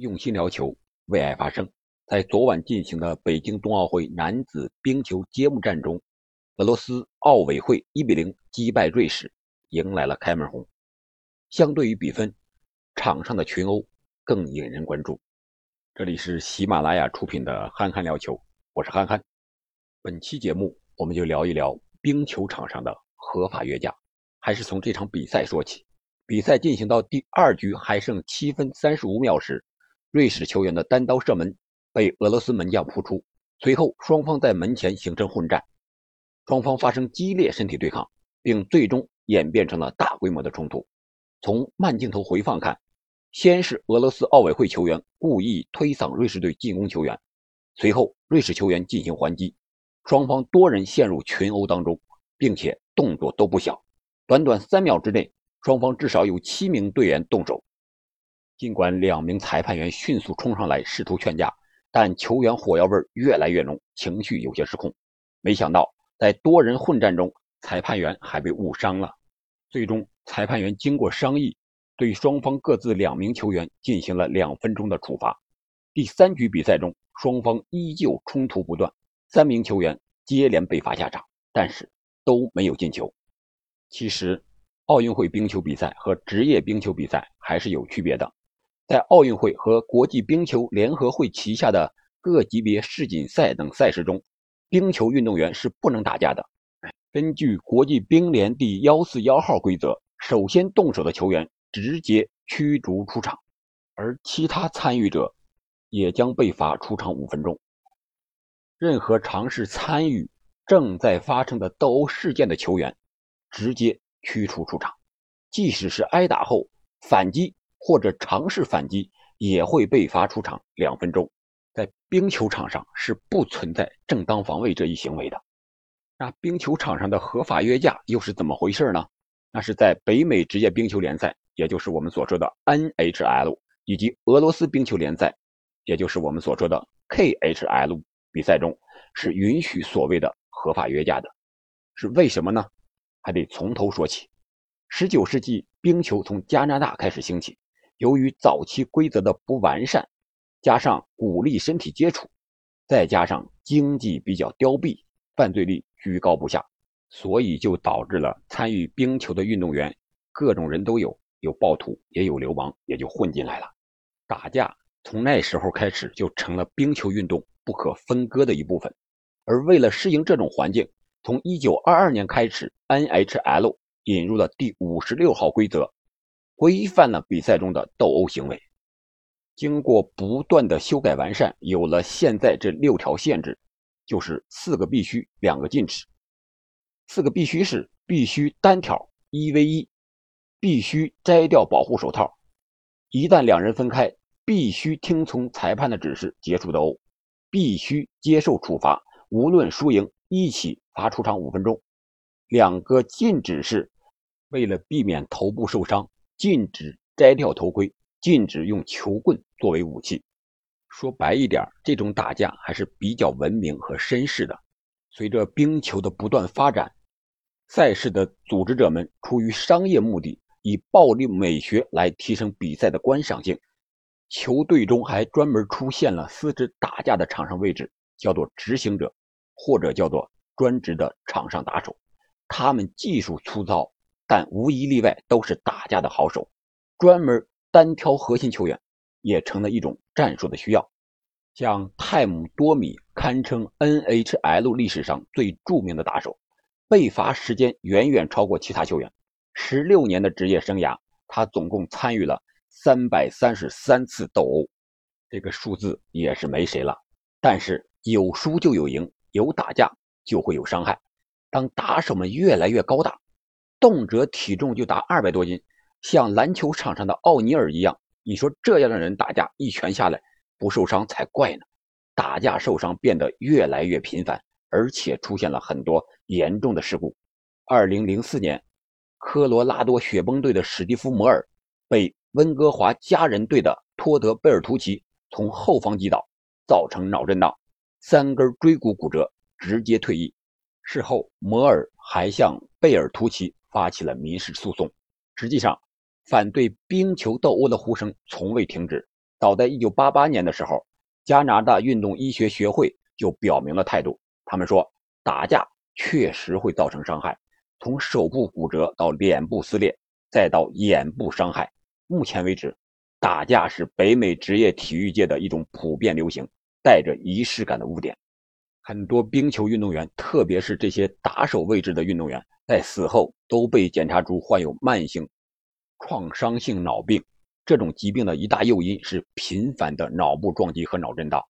用心聊球，为爱发声。在昨晚进行的北京冬奥会男子冰球揭幕战中，俄罗斯奥委会1比0击败瑞士，迎来了开门红。相对于比分，场上的群殴更引人关注。这里是喜马拉雅出品的《憨憨聊球》，我是憨憨。本期节目我们就聊一聊冰球场上的合法越价，还是从这场比赛说起。比赛进行到第二局还剩七分三十五秒时。瑞士球员的单刀射门被俄罗斯门将扑出，随后双方在门前形成混战，双方发生激烈身体对抗，并最终演变成了大规模的冲突。从慢镜头回放看，先是俄罗斯奥委会球员故意推搡瑞士队进攻球员，随后瑞士球员进行还击，双方多人陷入群殴当中，并且动作都不小。短短三秒之内，双方至少有七名队员动手。尽管两名裁判员迅速冲上来试图劝架，但球员火药味越来越浓，情绪有些失控。没想到在多人混战中，裁判员还被误伤了。最终，裁判员经过商议，对双方各自两名球员进行了两分钟的处罚。第三局比赛中，双方依旧冲突不断，三名球员接连被罚下场，但是都没有进球。其实，奥运会冰球比赛和职业冰球比赛还是有区别的。在奥运会和国际冰球联合会旗下的各级别世锦赛等赛事中，冰球运动员是不能打架的。根据国际冰联第幺四幺号规则，首先动手的球员直接驱逐出场，而其他参与者也将被罚出场五分钟。任何尝试参与正在发生的斗殴事件的球员，直接驱逐出场，即使是挨打后反击。或者尝试反击也会被罚出场两分钟。在冰球场上是不存在正当防卫这一行为的。那冰球场上的合法约架又是怎么回事呢？那是在北美职业冰球联赛，也就是我们所说的 NHL，以及俄罗斯冰球联赛，也就是我们所说的 KHL 比赛中，是允许所谓的合法约架的。是为什么呢？还得从头说起。十九世纪，冰球从加拿大开始兴起。由于早期规则的不完善，加上鼓励身体接触，再加上经济比较凋敝，犯罪率居高不下，所以就导致了参与冰球的运动员各种人都有，有暴徒也有流氓，也就混进来了。打架从那时候开始就成了冰球运动不可分割的一部分。而为了适应这种环境，从1922年开始，NHL 引入了第五十六号规则。规范了比赛中的斗殴行为，经过不断的修改完善，有了现在这六条限制，就是四个必须，两个禁止。四个必须是：必须单挑一 v 一，必须摘掉保护手套，一旦两人分开，必须听从裁判的指示结束斗殴，必须接受处罚，无论输赢一起罚出场五分钟。两个禁止是为了避免头部受伤。禁止摘掉头盔，禁止用球棍作为武器。说白一点，这种打架还是比较文明和绅士的。随着冰球的不断发展，赛事的组织者们出于商业目的，以暴力美学来提升比赛的观赏性。球队中还专门出现了私自打架的场上位置，叫做执行者，或者叫做专职的场上打手。他们技术粗糙。但无一例外都是打架的好手，专门单挑核心球员，也成了一种战术的需要。像泰姆多米堪称 NHL 历史上最著名的打手，被罚时间远远超过其他球员。十六年的职业生涯，他总共参与了三百三十三次斗殴，这个数字也是没谁了。但是有输就有赢，有打架就会有伤害。当打手们越来越高大。动辄体重就达二百多斤，像篮球场上的奥尼尔一样。你说这样的人打架一拳下来不受伤才怪呢！打架受伤变得越来越频繁，而且出现了很多严重的事故。二零零四年，科罗拉多雪崩队的史蒂夫·摩尔被温哥华家人队的托德·贝尔图奇从后方击倒，造成脑震荡，三根椎骨骨折，直接退役。事后，摩尔还向贝尔图奇。发起了民事诉讼。实际上，反对冰球斗殴的呼声从未停止。早在1988年的时候，加拿大运动医学学会就表明了态度。他们说，打架确实会造成伤害，从手部骨折到脸部撕裂，再到眼部伤害。目前为止，打架是北美职业体育界的一种普遍流行、带着仪式感的污点。很多冰球运动员，特别是这些打手位置的运动员，在死后都被检查出患有慢性创伤性脑病。这种疾病的一大诱因是频繁的脑部撞击和脑震荡，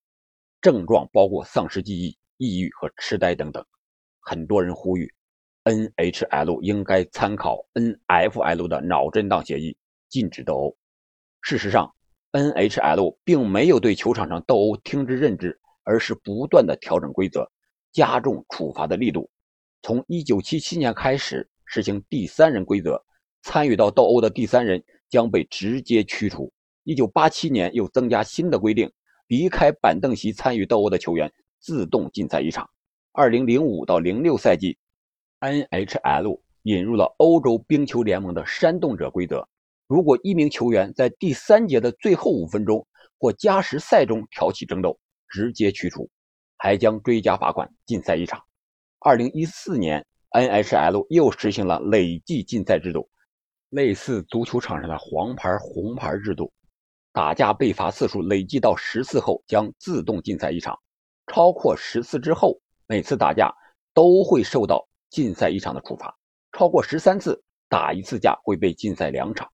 症状包括丧失记忆、抑郁和痴呆等等。很多人呼吁，NHL 应该参考 NFL 的脑震荡协议，禁止斗殴。事实上，NHL 并没有对球场上斗殴听之任之。而是不断的调整规则，加重处罚的力度。从1977年开始实行第三人规则，参与到斗殴的第三人将被直接驱除。1987年又增加新的规定，离开板凳席参与斗殴的球员自动禁赛一场。2005到06赛季，NHL 引入了欧洲冰球联盟的煽动者规则，如果一名球员在第三节的最后五分钟或加时赛中挑起争斗，直接驱除，还将追加罚款、禁赛一场。二零一四年，NHL 又实行了累计禁赛制度，类似足球场上的黄牌、红牌制度。打架被罚次数累计到十次后，将自动禁赛一场；超过十次之后，每次打架都会受到禁赛一场的处罚。超过十三次打一次架会被禁赛两场。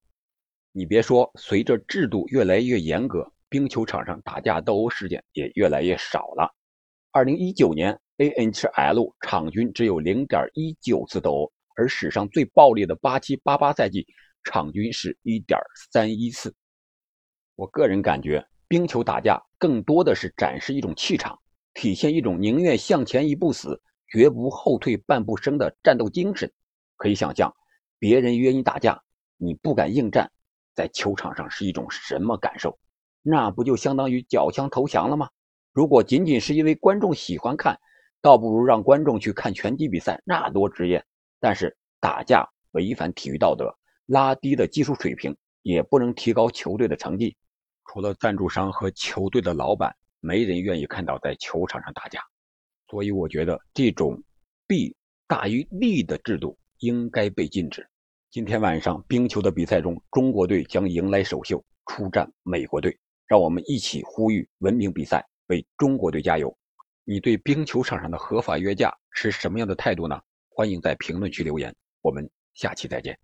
你别说，随着制度越来越严格。冰球场上打架斗殴事件也越来越少了。二零一九年，NHL 场均只有零点一九次斗殴，而史上最暴力的八七八八赛季场均是一点三一次。我个人感觉，冰球打架更多的是展示一种气场，体现一种宁愿向前一步死，绝不后退半步生的战斗精神。可以想象，别人约你打架，你不敢应战，在球场上是一种什么感受？那不就相当于缴枪投降了吗？如果仅仅是因为观众喜欢看，倒不如让观众去看拳击比赛，那多职业。但是打架违反体育道德，拉低了技术水平，也不能提高球队的成绩。除了赞助商和球队的老板，没人愿意看到在球场上打架。所以我觉得这种弊大于利的制度应该被禁止。今天晚上冰球的比赛中，中国队将迎来首秀，出战美国队。让我们一起呼吁文明比赛，为中国队加油！你对冰球场上的合法约架是什么样的态度呢？欢迎在评论区留言，我们下期再见。